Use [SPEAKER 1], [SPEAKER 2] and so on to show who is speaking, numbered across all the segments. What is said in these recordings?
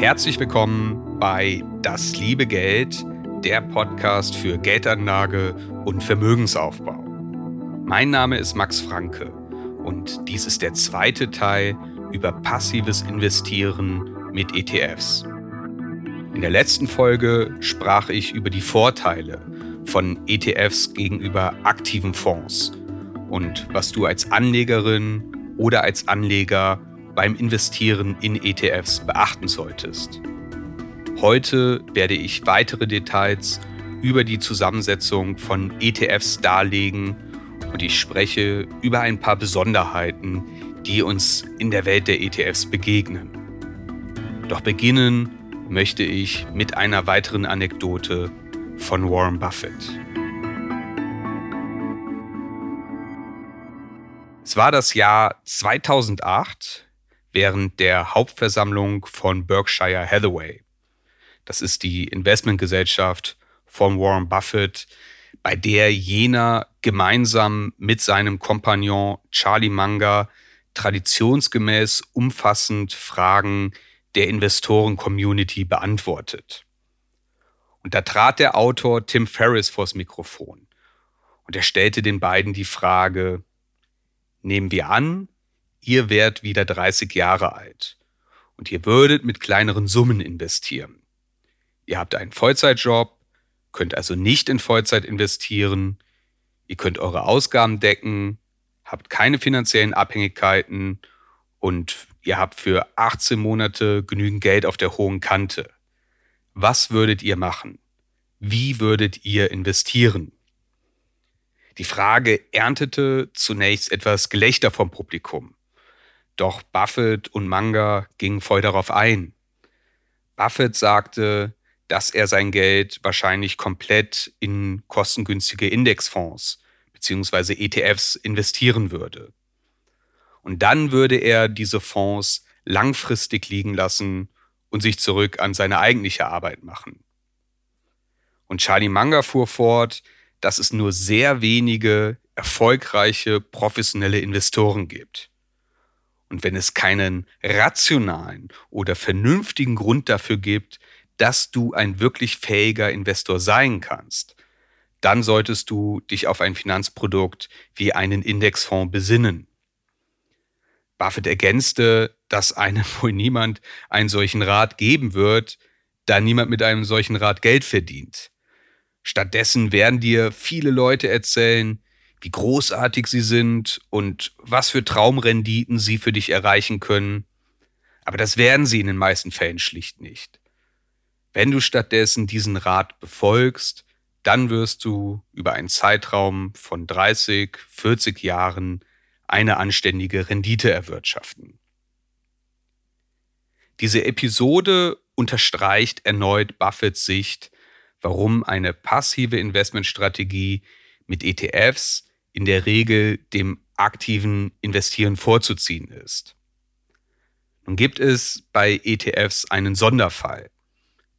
[SPEAKER 1] Herzlich willkommen bei Das liebe Geld, der Podcast für Geldanlage und Vermögensaufbau. Mein Name ist Max Franke und dies ist der zweite Teil über passives Investieren mit ETFs. In der letzten Folge sprach ich über die Vorteile von ETFs gegenüber aktiven Fonds und was du als Anlegerin oder als Anleger beim Investieren in ETFs beachten solltest. Heute werde ich weitere Details über die Zusammensetzung von ETFs darlegen und ich spreche über ein paar Besonderheiten, die uns in der Welt der ETFs begegnen. Doch beginnen möchte ich mit einer weiteren Anekdote von Warren Buffett. Es war das Jahr 2008 während der Hauptversammlung von Berkshire Hathaway. Das ist die Investmentgesellschaft von Warren Buffett, bei der jener gemeinsam mit seinem Kompagnon Charlie Munger traditionsgemäß umfassend Fragen der Investoren-Community beantwortet. Und da trat der Autor Tim Ferriss vors Mikrofon und er stellte den beiden die Frage, nehmen wir an, ihr wärt wieder 30 Jahre alt und ihr würdet mit kleineren Summen investieren. Ihr habt einen Vollzeitjob, könnt also nicht in Vollzeit investieren, ihr könnt eure Ausgaben decken, habt keine finanziellen Abhängigkeiten und ihr habt für 18 Monate genügend Geld auf der hohen Kante. Was würdet ihr machen? Wie würdet ihr investieren? Die Frage erntete zunächst etwas Gelächter vom Publikum. Doch Buffett und Manga gingen voll darauf ein. Buffett sagte, dass er sein Geld wahrscheinlich komplett in kostengünstige Indexfonds bzw. ETFs investieren würde. Und dann würde er diese Fonds langfristig liegen lassen und sich zurück an seine eigentliche Arbeit machen. Und Charlie Manga fuhr fort, dass es nur sehr wenige erfolgreiche professionelle Investoren gibt. Und wenn es keinen rationalen oder vernünftigen Grund dafür gibt, dass du ein wirklich fähiger Investor sein kannst, dann solltest du dich auf ein Finanzprodukt wie einen Indexfonds besinnen. Buffett ergänzte, dass einem wohl niemand einen solchen Rat geben wird, da niemand mit einem solchen Rat Geld verdient. Stattdessen werden dir viele Leute erzählen, wie großartig sie sind und was für Traumrenditen sie für dich erreichen können. Aber das werden sie in den meisten Fällen schlicht nicht. Wenn du stattdessen diesen Rat befolgst, dann wirst du über einen Zeitraum von 30, 40 Jahren eine anständige Rendite erwirtschaften. Diese Episode unterstreicht erneut Buffets Sicht, warum eine passive Investmentstrategie mit ETFs in der Regel dem aktiven Investieren vorzuziehen ist. Nun gibt es bei ETFs einen Sonderfall,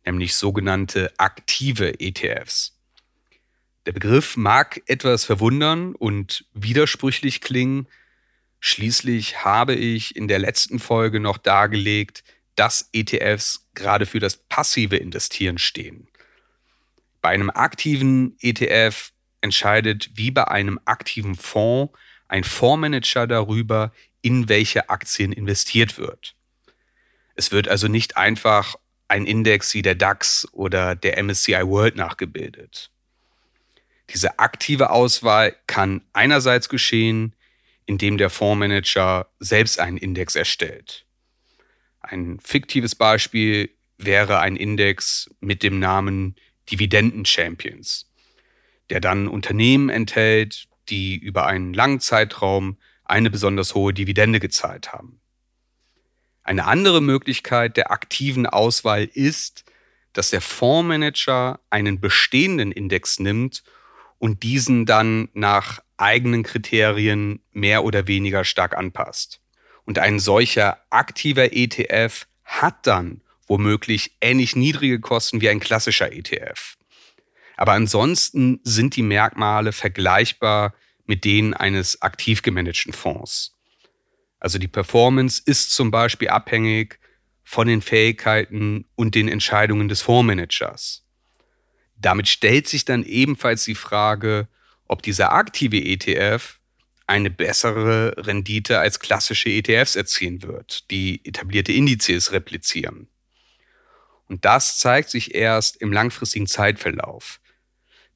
[SPEAKER 1] nämlich sogenannte aktive ETFs. Der Begriff mag etwas verwundern und widersprüchlich klingen. Schließlich habe ich in der letzten Folge noch dargelegt, dass ETFs gerade für das passive Investieren stehen. Bei einem aktiven ETF entscheidet wie bei einem aktiven Fonds ein Fondsmanager darüber, in welche Aktien investiert wird. Es wird also nicht einfach ein Index wie der DAX oder der MSCI World nachgebildet. Diese aktive Auswahl kann einerseits geschehen, indem der Fondsmanager selbst einen Index erstellt. Ein fiktives Beispiel wäre ein Index mit dem Namen Dividenden Champions der dann Unternehmen enthält, die über einen langen Zeitraum eine besonders hohe Dividende gezahlt haben. Eine andere Möglichkeit der aktiven Auswahl ist, dass der Fondsmanager einen bestehenden Index nimmt und diesen dann nach eigenen Kriterien mehr oder weniger stark anpasst. Und ein solcher aktiver ETF hat dann womöglich ähnlich niedrige Kosten wie ein klassischer ETF. Aber ansonsten sind die Merkmale vergleichbar mit denen eines aktiv gemanagten Fonds. Also die Performance ist zum Beispiel abhängig von den Fähigkeiten und den Entscheidungen des Fondsmanagers. Damit stellt sich dann ebenfalls die Frage, ob dieser aktive ETF eine bessere Rendite als klassische ETFs erzielen wird, die etablierte Indizes replizieren. Und das zeigt sich erst im langfristigen Zeitverlauf.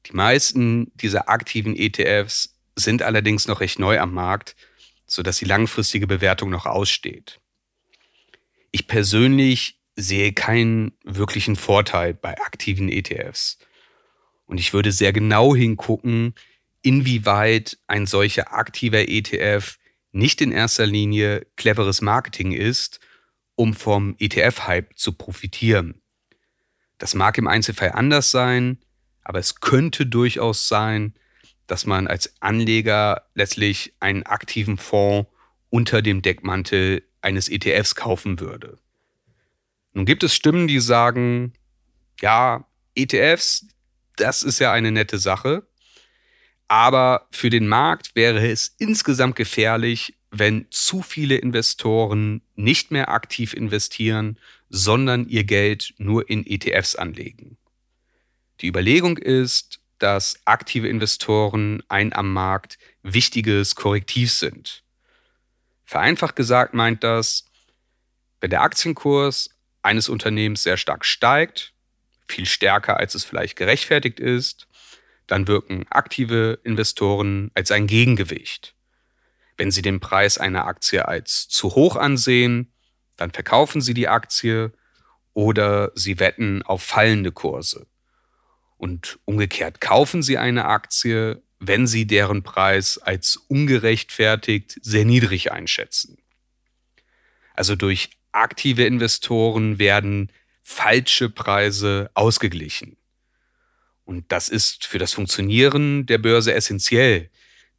[SPEAKER 1] Die meisten dieser aktiven ETFs sind allerdings noch recht neu am Markt, sodass die langfristige Bewertung noch aussteht. Ich persönlich sehe keinen wirklichen Vorteil bei aktiven ETFs. Und ich würde sehr genau hingucken, inwieweit ein solcher aktiver ETF nicht in erster Linie cleveres Marketing ist, um vom ETF-Hype zu profitieren. Das mag im Einzelfall anders sein, aber es könnte durchaus sein, dass man als Anleger letztlich einen aktiven Fonds unter dem Deckmantel eines ETFs kaufen würde. Nun gibt es Stimmen, die sagen, ja, ETFs, das ist ja eine nette Sache, aber für den Markt wäre es insgesamt gefährlich, wenn zu viele Investoren nicht mehr aktiv investieren, sondern ihr Geld nur in ETFs anlegen. Die Überlegung ist, dass aktive Investoren ein am Markt wichtiges Korrektiv sind. Vereinfacht gesagt meint das, wenn der Aktienkurs eines Unternehmens sehr stark steigt, viel stärker als es vielleicht gerechtfertigt ist, dann wirken aktive Investoren als ein Gegengewicht. Wenn sie den Preis einer Aktie als zu hoch ansehen, dann verkaufen sie die Aktie oder sie wetten auf fallende Kurse. Und umgekehrt kaufen sie eine Aktie, wenn sie deren Preis als ungerechtfertigt sehr niedrig einschätzen. Also durch aktive Investoren werden falsche Preise ausgeglichen. Und das ist für das Funktionieren der Börse essentiell,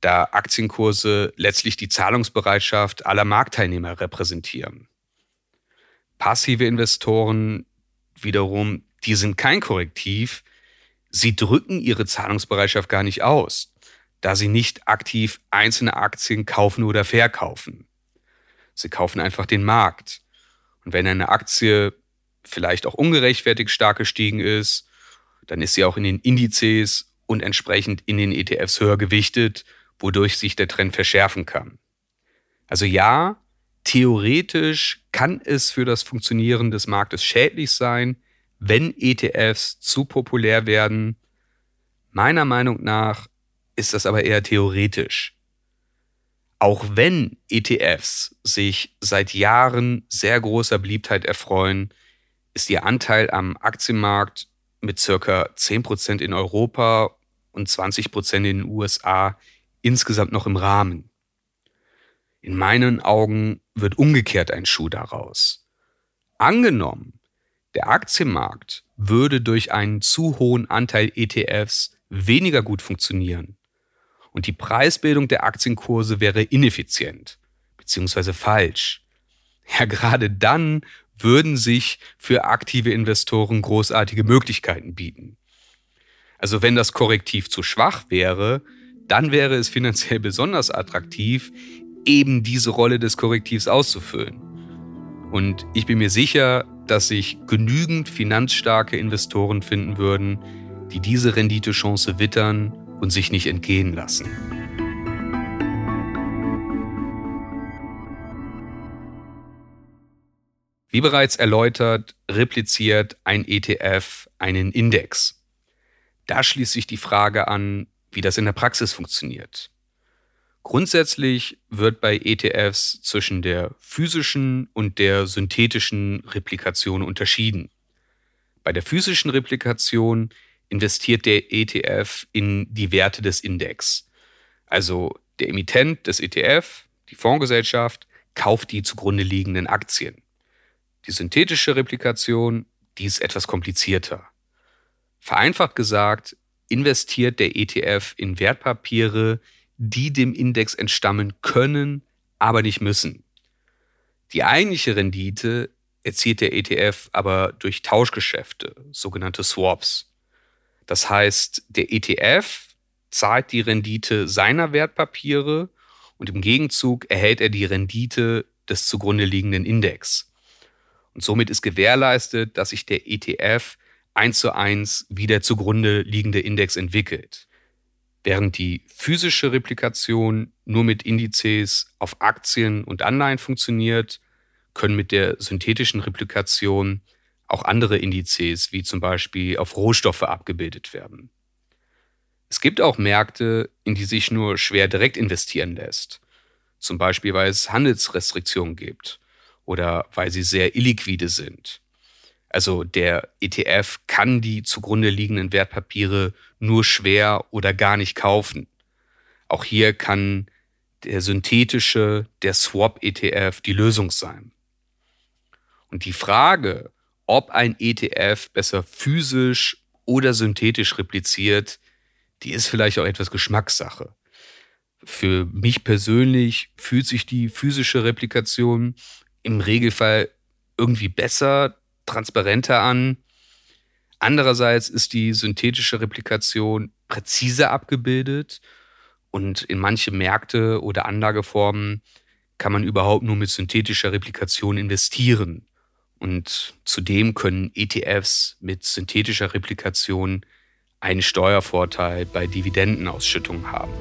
[SPEAKER 1] da Aktienkurse letztlich die Zahlungsbereitschaft aller Marktteilnehmer repräsentieren. Passive Investoren wiederum, die sind kein Korrektiv, sie drücken ihre Zahlungsbereitschaft gar nicht aus, da sie nicht aktiv einzelne Aktien kaufen oder verkaufen. Sie kaufen einfach den Markt. Und wenn eine Aktie vielleicht auch ungerechtfertigt stark gestiegen ist, dann ist sie auch in den Indizes und entsprechend in den ETFs höher gewichtet, wodurch sich der Trend verschärfen kann. Also ja, theoretisch kann es für das Funktionieren des Marktes schädlich sein, wenn ETFs zu populär werden. Meiner Meinung nach ist das aber eher theoretisch. Auch wenn ETFs sich seit Jahren sehr großer Beliebtheit erfreuen, ist ihr Anteil am Aktienmarkt mit circa 10% in Europa und 20% in den USA insgesamt noch im Rahmen. In meinen Augen wird umgekehrt ein Schuh daraus. Angenommen, der Aktienmarkt würde durch einen zu hohen Anteil ETFs weniger gut funktionieren und die Preisbildung der Aktienkurse wäre ineffizient bzw. falsch. Ja, gerade dann würden sich für aktive Investoren großartige Möglichkeiten bieten. Also wenn das Korrektiv zu schwach wäre, dann wäre es finanziell besonders attraktiv, eben diese Rolle des Korrektivs auszufüllen. Und ich bin mir sicher, dass sich genügend finanzstarke Investoren finden würden, die diese Renditechance wittern und sich nicht entgehen lassen. Wie bereits erläutert, repliziert ein ETF einen Index. Da schließt sich die Frage an, wie das in der Praxis funktioniert. Grundsätzlich wird bei ETFs zwischen der physischen und der synthetischen Replikation unterschieden. Bei der physischen Replikation investiert der ETF in die Werte des Index. Also der Emittent des ETF, die Fondsgesellschaft, kauft die zugrunde liegenden Aktien. Die synthetische Replikation, die ist etwas komplizierter. Vereinfacht gesagt, investiert der ETF in Wertpapiere, die dem Index entstammen können, aber nicht müssen. Die eigentliche Rendite erzielt der ETF aber durch Tauschgeschäfte, sogenannte Swaps. Das heißt, der ETF zahlt die Rendite seiner Wertpapiere und im Gegenzug erhält er die Rendite des zugrunde liegenden Index. Und somit ist gewährleistet, dass sich der ETF eins zu eins wie der zugrunde liegende Index entwickelt. Während die physische Replikation nur mit Indizes auf Aktien und Anleihen funktioniert, können mit der synthetischen Replikation auch andere Indizes, wie zum Beispiel auf Rohstoffe, abgebildet werden. Es gibt auch Märkte, in die sich nur schwer direkt investieren lässt. Zum Beispiel, weil es Handelsrestriktionen gibt oder weil sie sehr illiquide sind. Also der ETF kann die zugrunde liegenden Wertpapiere nur schwer oder gar nicht kaufen. Auch hier kann der synthetische, der Swap-ETF die Lösung sein. Und die Frage, ob ein ETF besser physisch oder synthetisch repliziert, die ist vielleicht auch etwas Geschmackssache. Für mich persönlich fühlt sich die physische Replikation im Regelfall irgendwie besser, transparenter an. Andererseits ist die synthetische Replikation präziser abgebildet und in manche Märkte oder Anlageformen kann man überhaupt nur mit synthetischer Replikation investieren. Und zudem können ETFs mit synthetischer Replikation einen Steuervorteil bei Dividendenausschüttungen haben.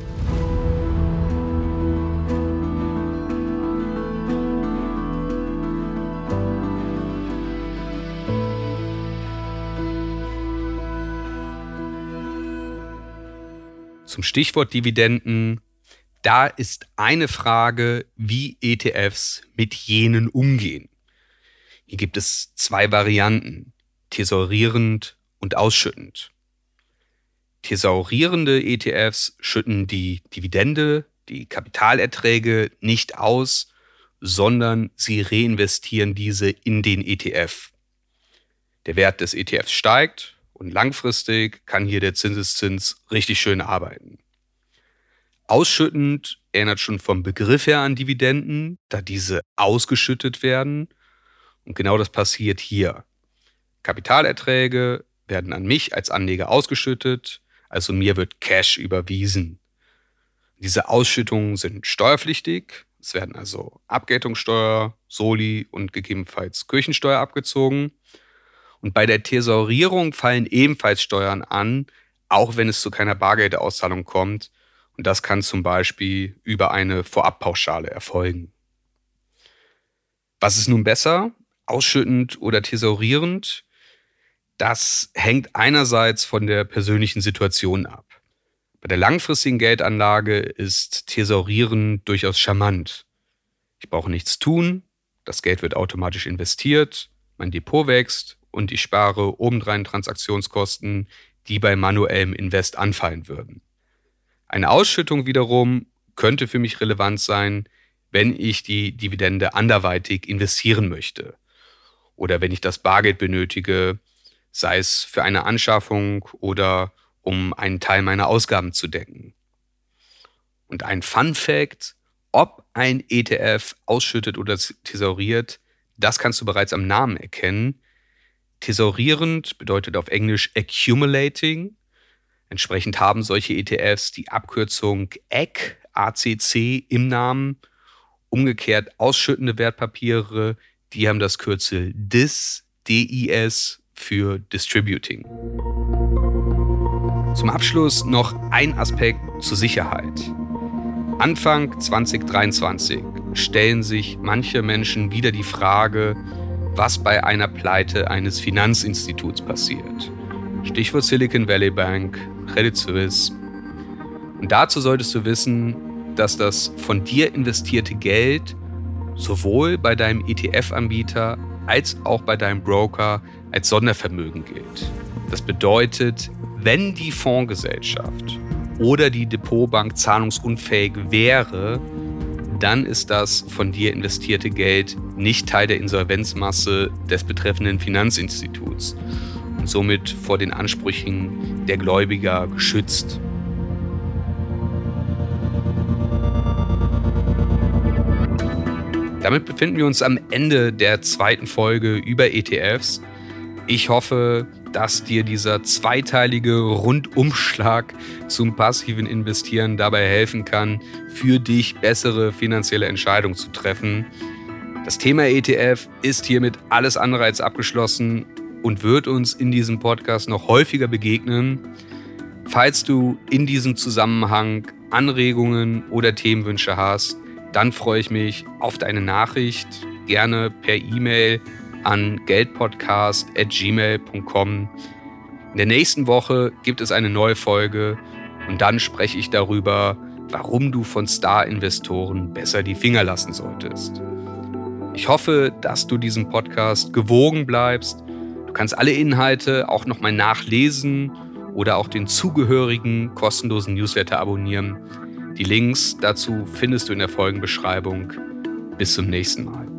[SPEAKER 1] Zum Stichwort Dividenden. Da ist eine Frage, wie ETFs mit jenen umgehen. Hier gibt es zwei Varianten, thesaurierend und ausschüttend. Thesaurierende ETFs schütten die Dividende, die Kapitalerträge nicht aus, sondern sie reinvestieren diese in den ETF. Der Wert des ETFs steigt und langfristig kann hier der Zinseszins richtig schön arbeiten. Ausschüttend erinnert schon vom Begriff her an Dividenden, da diese ausgeschüttet werden und genau das passiert hier. Kapitalerträge werden an mich als Anleger ausgeschüttet, also mir wird Cash überwiesen. Diese Ausschüttungen sind steuerpflichtig. Es werden also Abgeltungssteuer, Soli und gegebenenfalls Kirchensteuer abgezogen. Und bei der Thesaurierung fallen ebenfalls Steuern an, auch wenn es zu keiner Bargeldauszahlung kommt. Und das kann zum Beispiel über eine Vorabpauschale erfolgen. Was ist nun besser? ausschüttend oder thesaurierend, das hängt einerseits von der persönlichen Situation ab. Bei der langfristigen Geldanlage ist Thesaurieren durchaus charmant. Ich brauche nichts tun, das Geld wird automatisch investiert, mein Depot wächst und ich spare obendrein Transaktionskosten, die bei manuellem Invest anfallen würden. Eine Ausschüttung wiederum könnte für mich relevant sein, wenn ich die Dividende anderweitig investieren möchte oder wenn ich das Bargeld benötige, sei es für eine Anschaffung oder um einen Teil meiner Ausgaben zu decken. Und ein Fun Fact, ob ein ETF ausschüttet oder thesauriert, das kannst du bereits am Namen erkennen. Thesaurierend bedeutet auf Englisch accumulating. Entsprechend haben solche ETFs die Abkürzung ACC, ACC im Namen. Umgekehrt ausschüttende Wertpapiere die haben das Kürzel DIS, DIS für Distributing. Zum Abschluss noch ein Aspekt zur Sicherheit. Anfang 2023 stellen sich manche Menschen wieder die Frage, was bei einer Pleite eines Finanzinstituts passiert. Stichwort Silicon Valley Bank, Credit Suisse. Und dazu solltest du wissen, dass das von dir investierte Geld sowohl bei deinem ETF-Anbieter als auch bei deinem Broker als Sondervermögen gilt. Das bedeutet, wenn die Fondsgesellschaft oder die Depotbank zahlungsunfähig wäre, dann ist das von dir investierte Geld nicht Teil der Insolvenzmasse des betreffenden Finanzinstituts und somit vor den Ansprüchen der Gläubiger geschützt. Damit befinden wir uns am Ende der zweiten Folge über ETFs. Ich hoffe, dass dir dieser zweiteilige Rundumschlag zum passiven Investieren dabei helfen kann, für dich bessere finanzielle Entscheidungen zu treffen. Das Thema ETF ist hiermit alles andere als abgeschlossen und wird uns in diesem Podcast noch häufiger begegnen. Falls du in diesem Zusammenhang Anregungen oder Themenwünsche hast, dann freue ich mich auf deine Nachricht, gerne per E-Mail an geldpodcast.gmail.com. In der nächsten Woche gibt es eine neue Folge und dann spreche ich darüber, warum du von Star-Investoren besser die Finger lassen solltest. Ich hoffe, dass du diesem Podcast gewogen bleibst. Du kannst alle Inhalte auch nochmal nachlesen oder auch den zugehörigen kostenlosen Newsletter abonnieren. Die Links dazu findest du in der Folgenbeschreibung. Bis zum nächsten Mal.